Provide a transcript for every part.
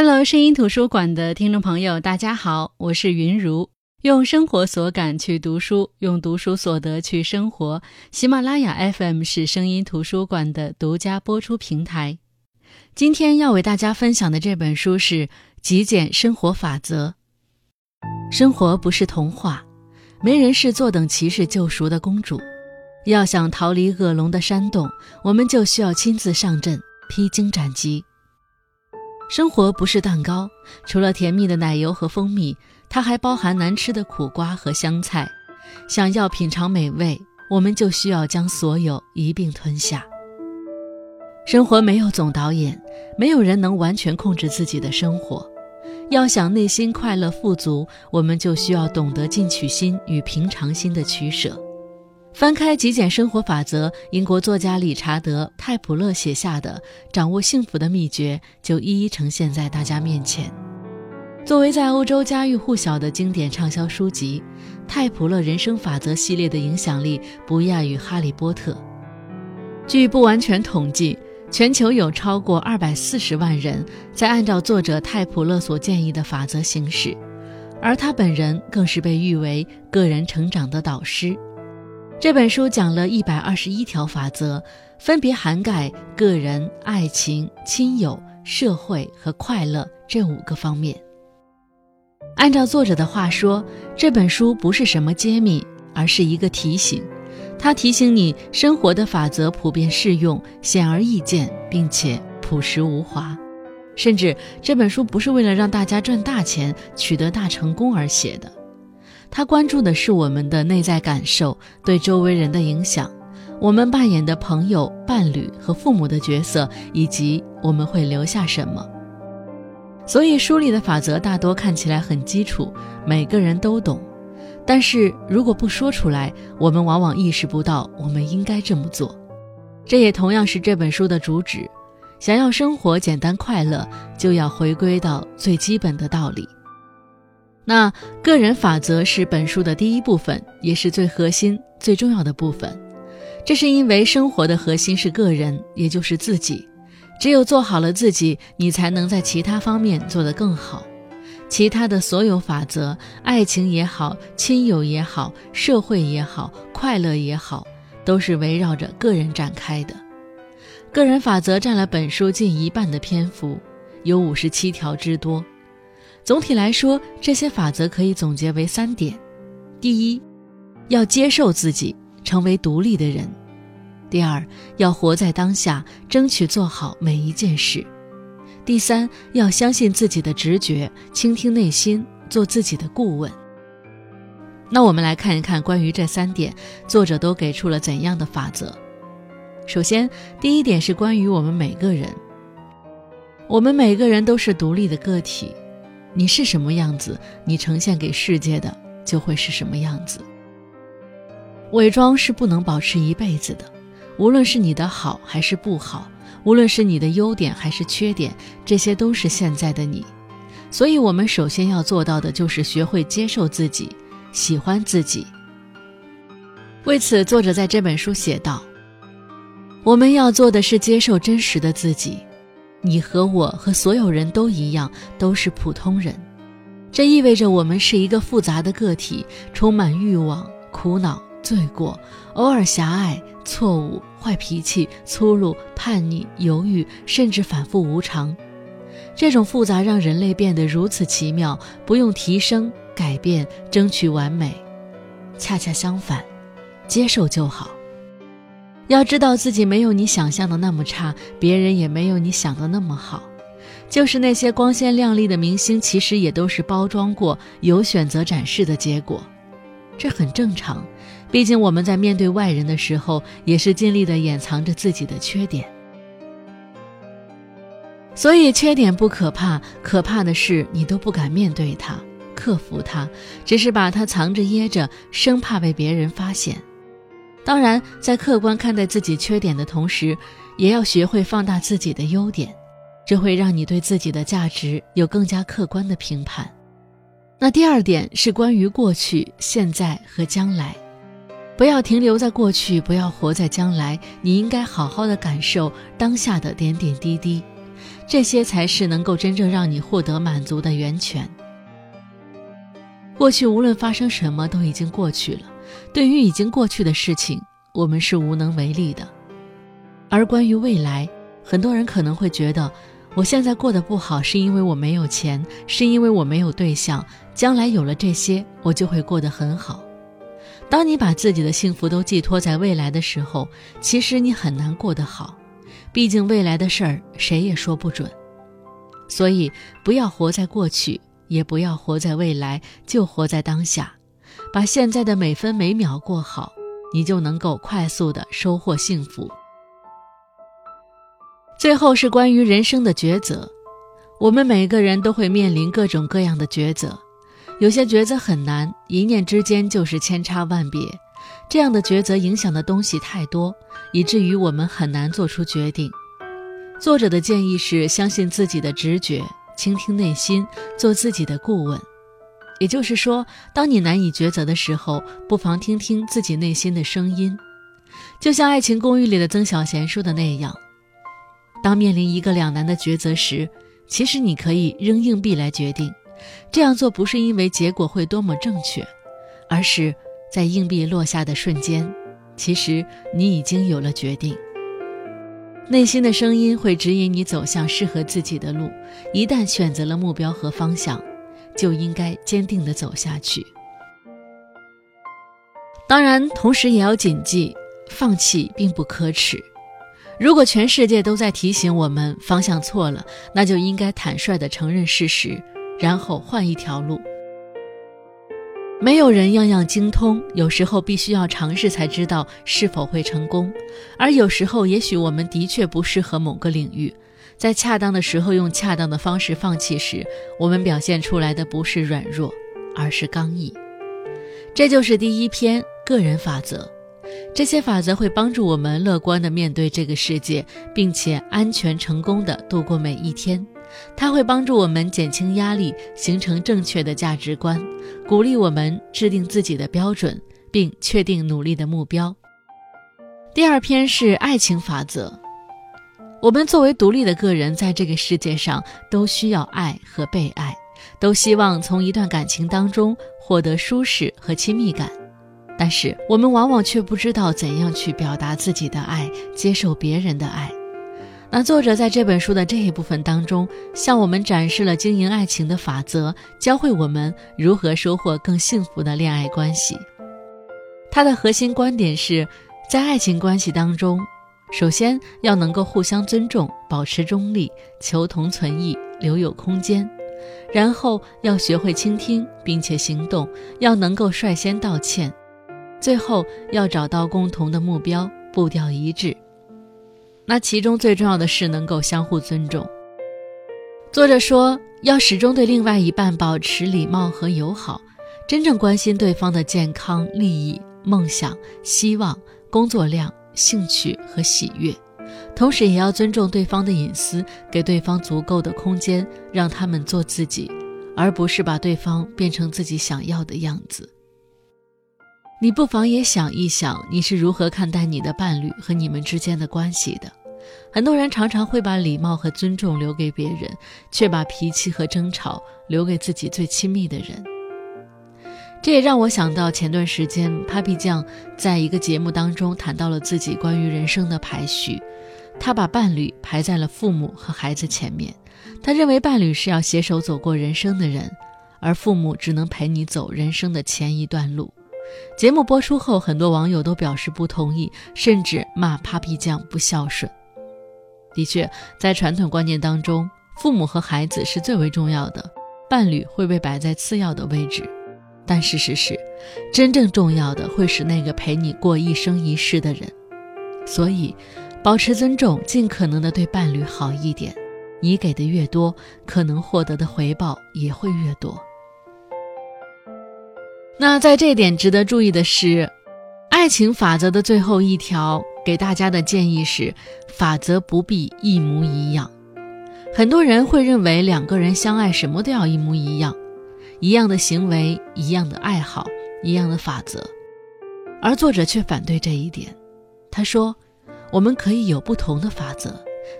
Hello，声音图书馆的听众朋友，大家好，我是云如。用生活所感去读书，用读书所得去生活。喜马拉雅 FM 是声音图书馆的独家播出平台。今天要为大家分享的这本书是《极简生活法则》。生活不是童话，没人是坐等骑士救赎的公主。要想逃离恶龙的山洞，我们就需要亲自上阵，披荆斩棘。生活不是蛋糕，除了甜蜜的奶油和蜂蜜，它还包含难吃的苦瓜和香菜。想要品尝美味，我们就需要将所有一并吞下。生活没有总导演，没有人能完全控制自己的生活。要想内心快乐富足，我们就需要懂得进取心与平常心的取舍。翻开《极简生活法则》，英国作家理查德·泰普勒写下的掌握幸福的秘诀就一一呈现在大家面前。作为在欧洲家喻户晓的经典畅销书籍，《泰普勒人生法则》系列的影响力不亚于《哈利波特》。据不完全统计，全球有超过二百四十万人在按照作者泰普勒所建议的法则行事，而他本人更是被誉为个人成长的导师。这本书讲了一百二十一条法则，分别涵盖个人、爱情、亲友、社会和快乐这五个方面。按照作者的话说，这本书不是什么揭秘，而是一个提醒。它提醒你，生活的法则普遍适用、显而易见，并且朴实无华。甚至这本书不是为了让大家赚大钱、取得大成功而写的。他关注的是我们的内在感受对周围人的影响，我们扮演的朋友、伴侣和父母的角色，以及我们会留下什么。所以书里的法则大多看起来很基础，每个人都懂。但是如果不说出来，我们往往意识不到我们应该这么做。这也同样是这本书的主旨：想要生活简单快乐，就要回归到最基本的道理。那个人法则是本书的第一部分，也是最核心、最重要的部分。这是因为生活的核心是个人，也就是自己。只有做好了自己，你才能在其他方面做得更好。其他的所有法则，爱情也好，亲友也好，社会也好，快乐也好，都是围绕着个人展开的。个人法则占了本书近一半的篇幅，有五十七条之多。总体来说，这些法则可以总结为三点：第一，要接受自己，成为独立的人；第二，要活在当下，争取做好每一件事；第三，要相信自己的直觉，倾听内心，做自己的顾问。那我们来看一看关于这三点，作者都给出了怎样的法则。首先，第一点是关于我们每个人，我们每个人都是独立的个体。你是什么样子，你呈现给世界的就会是什么样子。伪装是不能保持一辈子的，无论是你的好还是不好，无论是你的优点还是缺点，这些都是现在的你。所以，我们首先要做到的就是学会接受自己，喜欢自己。为此，作者在这本书写道：“我们要做的是接受真实的自己。”你和我和所有人都一样，都是普通人。这意味着我们是一个复杂的个体，充满欲望、苦恼、罪过，偶尔狭隘、错误、坏脾气、粗鲁、叛逆、犹豫，甚至反复无常。这种复杂让人类变得如此奇妙，不用提升、改变、争取完美。恰恰相反，接受就好。要知道自己没有你想象的那么差，别人也没有你想的那么好。就是那些光鲜亮丽的明星，其实也都是包装过、有选择展示的结果。这很正常，毕竟我们在面对外人的时候，也是尽力的掩藏着自己的缺点。所以，缺点不可怕，可怕的是你都不敢面对它、克服它，只是把它藏着掖着，生怕被别人发现。当然，在客观看待自己缺点的同时，也要学会放大自己的优点，这会让你对自己的价值有更加客观的评判。那第二点是关于过去、现在和将来，不要停留在过去，不要活在将来，你应该好好的感受当下的点点滴滴，这些才是能够真正让你获得满足的源泉。过去无论发生什么，都已经过去了。对于已经过去的事情，我们是无能为力的。而关于未来，很多人可能会觉得，我现在过得不好，是因为我没有钱，是因为我没有对象。将来有了这些，我就会过得很好。当你把自己的幸福都寄托在未来的时候，其实你很难过得好。毕竟未来的事儿谁也说不准。所以，不要活在过去，也不要活在未来，就活在当下，把现在的每分每秒过好，你就能够快速的收获幸福。最后是关于人生的抉择，我们每个人都会面临各种各样的抉择。有些抉择很难，一念之间就是千差万别。这样的抉择影响的东西太多，以至于我们很难做出决定。作者的建议是：相信自己的直觉，倾听内心，做自己的顾问。也就是说，当你难以抉择的时候，不妨听听自己内心的声音。就像《爱情公寓》里的曾小贤说的那样，当面临一个两难的抉择时，其实你可以扔硬币来决定。这样做不是因为结果会多么正确，而是在硬币落下的瞬间，其实你已经有了决定。内心的声音会指引你走向适合自己的路，一旦选择了目标和方向，就应该坚定地走下去。当然，同时也要谨记，放弃并不可耻。如果全世界都在提醒我们方向错了，那就应该坦率地承认事实。然后换一条路。没有人样样精通，有时候必须要尝试才知道是否会成功。而有时候，也许我们的确不适合某个领域，在恰当的时候用恰当的方式放弃时，我们表现出来的不是软弱，而是刚毅。这就是第一篇个人法则。这些法则会帮助我们乐观地面对这个世界，并且安全成功地度过每一天。它会帮助我们减轻压力，形成正确的价值观，鼓励我们制定自己的标准，并确定努力的目标。第二篇是爱情法则。我们作为独立的个人，在这个世界上都需要爱和被爱，都希望从一段感情当中获得舒适和亲密感。但是我们往往却不知道怎样去表达自己的爱，接受别人的爱。那作者在这本书的这一部分当中，向我们展示了经营爱情的法则，教会我们如何收获更幸福的恋爱关系。他的核心观点是，在爱情关系当中，首先要能够互相尊重，保持中立，求同存异，留有空间；然后要学会倾听，并且行动，要能够率先道歉；最后要找到共同的目标，步调一致。那其中最重要的是能够相互尊重。作者说，要始终对另外一半保持礼貌和友好，真正关心对方的健康、利益、梦想、希望、工作量、兴趣和喜悦，同时也要尊重对方的隐私，给对方足够的空间，让他们做自己，而不是把对方变成自己想要的样子。你不妨也想一想，你是如何看待你的伴侣和你们之间的关系的？很多人常常会把礼貌和尊重留给别人，却把脾气和争吵留给自己最亲密的人。这也让我想到前段时间，Papi 酱在一个节目当中谈到了自己关于人生的排序，他把伴侣排在了父母和孩子前面。他认为伴侣是要携手走过人生的人，而父母只能陪你走人生的前一段路。节目播出后，很多网友都表示不同意，甚至骂 Papi 酱不孝顺。的确，在传统观念当中，父母和孩子是最为重要的，伴侣会被摆在次要的位置。但事实是，真正重要的会是那个陪你过一生一世的人。所以，保持尊重，尽可能的对伴侣好一点。你给的越多，可能获得的回报也会越多。那在这点值得注意的是，爱情法则的最后一条。给大家的建议是：法则不必一模一样。很多人会认为两个人相爱，什么都要一模一样，一样的行为，一样的爱好，一样的法则。而作者却反对这一点。他说：“我们可以有不同的法则，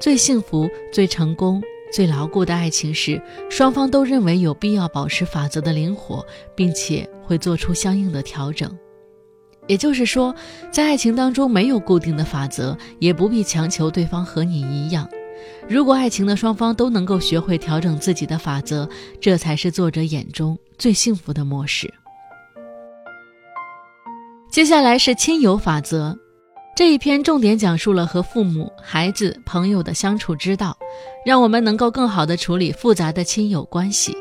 最幸福、最成功、最牢固的爱情是双方都认为有必要保持法则的灵活，并且会做出相应的调整。也就是说，在爱情当中没有固定的法则，也不必强求对方和你一样。如果爱情的双方都能够学会调整自己的法则，这才是作者眼中最幸福的模式。接下来是亲友法则，这一篇重点讲述了和父母、孩子、朋友的相处之道，让我们能够更好的处理复杂的亲友关系。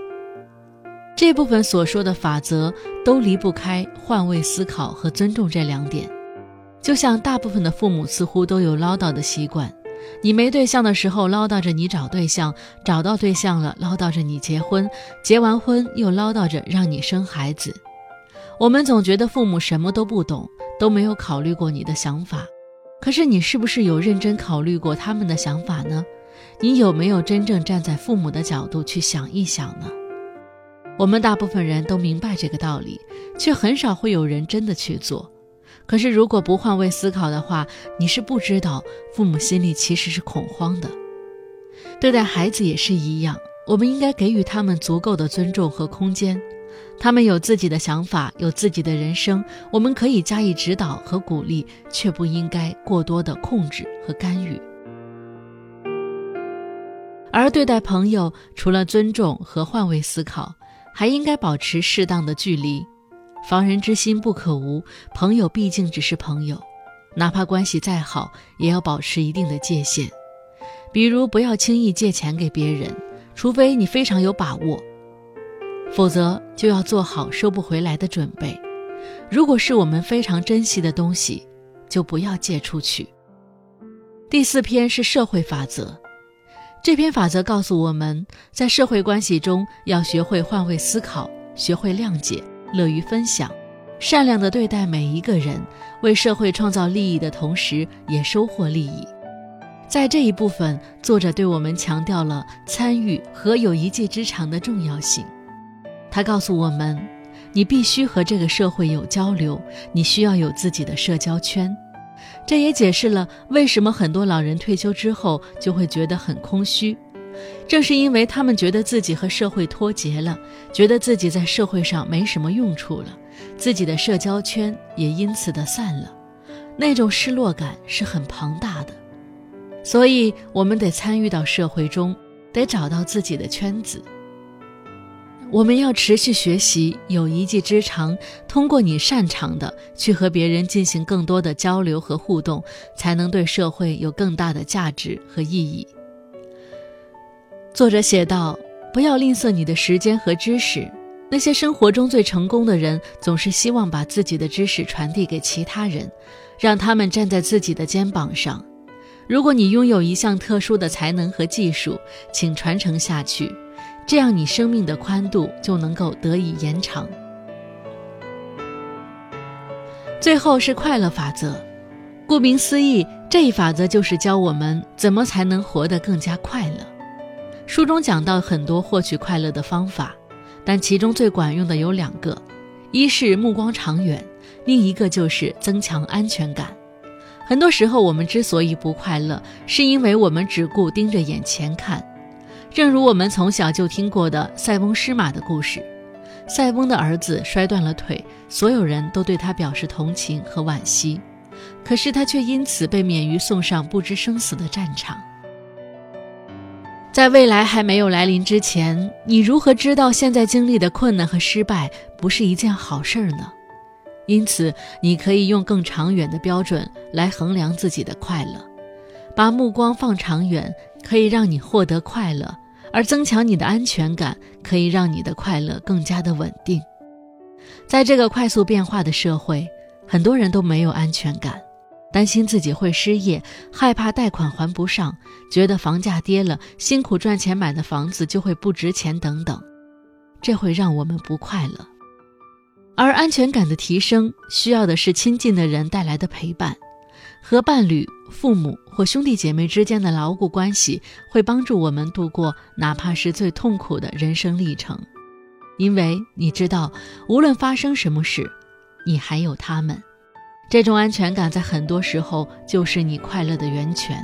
这部分所说的法则都离不开换位思考和尊重这两点。就像大部分的父母似乎都有唠叨的习惯。你没对象的时候唠叨着你找对象，找到对象了唠叨着你结婚，结完婚又唠叨着让你生孩子。我们总觉得父母什么都不懂，都没有考虑过你的想法。可是你是不是有认真考虑过他们的想法呢？你有没有真正站在父母的角度去想一想呢？我们大部分人都明白这个道理，却很少会有人真的去做。可是，如果不换位思考的话，你是不知道父母心里其实是恐慌的。对待孩子也是一样，我们应该给予他们足够的尊重和空间。他们有自己的想法，有自己的人生，我们可以加以指导和鼓励，却不应该过多的控制和干预。而对待朋友，除了尊重和换位思考，还应该保持适当的距离。防人之心不可无，朋友毕竟只是朋友，哪怕关系再好，也要保持一定的界限。比如，不要轻易借钱给别人，除非你非常有把握，否则就要做好收不回来的准备。如果是我们非常珍惜的东西，就不要借出去。第四篇是社会法则，这篇法则告诉我们在社会关系中要学会换位思考，学会谅解。乐于分享，善良的对待每一个人，为社会创造利益的同时，也收获利益。在这一部分，作者对我们强调了参与和有一技之长的重要性。他告诉我们，你必须和这个社会有交流，你需要有自己的社交圈。这也解释了为什么很多老人退休之后就会觉得很空虚。正是因为他们觉得自己和社会脱节了，觉得自己在社会上没什么用处了，自己的社交圈也因此的散了，那种失落感是很庞大的。所以，我们得参与到社会中，得找到自己的圈子。我们要持续学习，有一技之长，通过你擅长的去和别人进行更多的交流和互动，才能对社会有更大的价值和意义。作者写道：“不要吝啬你的时间和知识。那些生活中最成功的人，总是希望把自己的知识传递给其他人，让他们站在自己的肩膀上。如果你拥有一项特殊的才能和技术，请传承下去，这样你生命的宽度就能够得以延长。”最后是快乐法则。顾名思义，这一法则就是教我们怎么才能活得更加快乐。书中讲到很多获取快乐的方法，但其中最管用的有两个，一是目光长远，另一个就是增强安全感。很多时候，我们之所以不快乐，是因为我们只顾盯着眼前看。正如我们从小就听过的塞翁失马的故事，塞翁的儿子摔断了腿，所有人都对他表示同情和惋惜，可是他却因此被免于送上不知生死的战场。在未来还没有来临之前，你如何知道现在经历的困难和失败不是一件好事儿呢？因此，你可以用更长远的标准来衡量自己的快乐，把目光放长远，可以让你获得快乐；而增强你的安全感，可以让你的快乐更加的稳定。在这个快速变化的社会，很多人都没有安全感。担心自己会失业，害怕贷款还不上，觉得房价跌了，辛苦赚钱买的房子就会不值钱等等，这会让我们不快乐。而安全感的提升，需要的是亲近的人带来的陪伴，和伴侣、父母或兄弟姐妹之间的牢固关系，会帮助我们度过哪怕是最痛苦的人生历程，因为你知道，无论发生什么事，你还有他们。这种安全感在很多时候就是你快乐的源泉。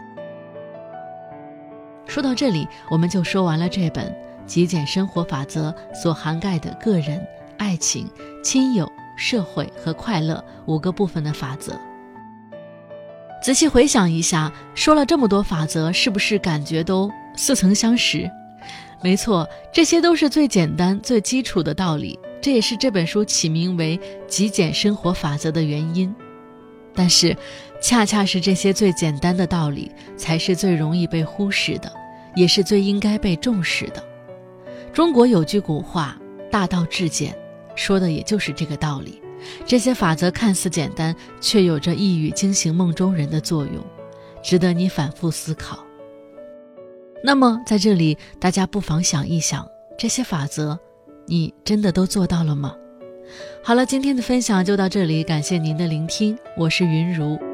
说到这里，我们就说完了这本《极简生活法则》所涵盖的个人、爱情、亲友、社会和快乐五个部分的法则。仔细回想一下，说了这么多法则，是不是感觉都似曾相识？没错，这些都是最简单、最基础的道理，这也是这本书起名为《极简生活法则》的原因。但是，恰恰是这些最简单的道理，才是最容易被忽视的，也是最应该被重视的。中国有句古话“大道至简”，说的也就是这个道理。这些法则看似简单，却有着一语惊醒梦中人的作用，值得你反复思考。那么，在这里，大家不妨想一想，这些法则，你真的都做到了吗？好了，今天的分享就到这里，感谢您的聆听，我是云如。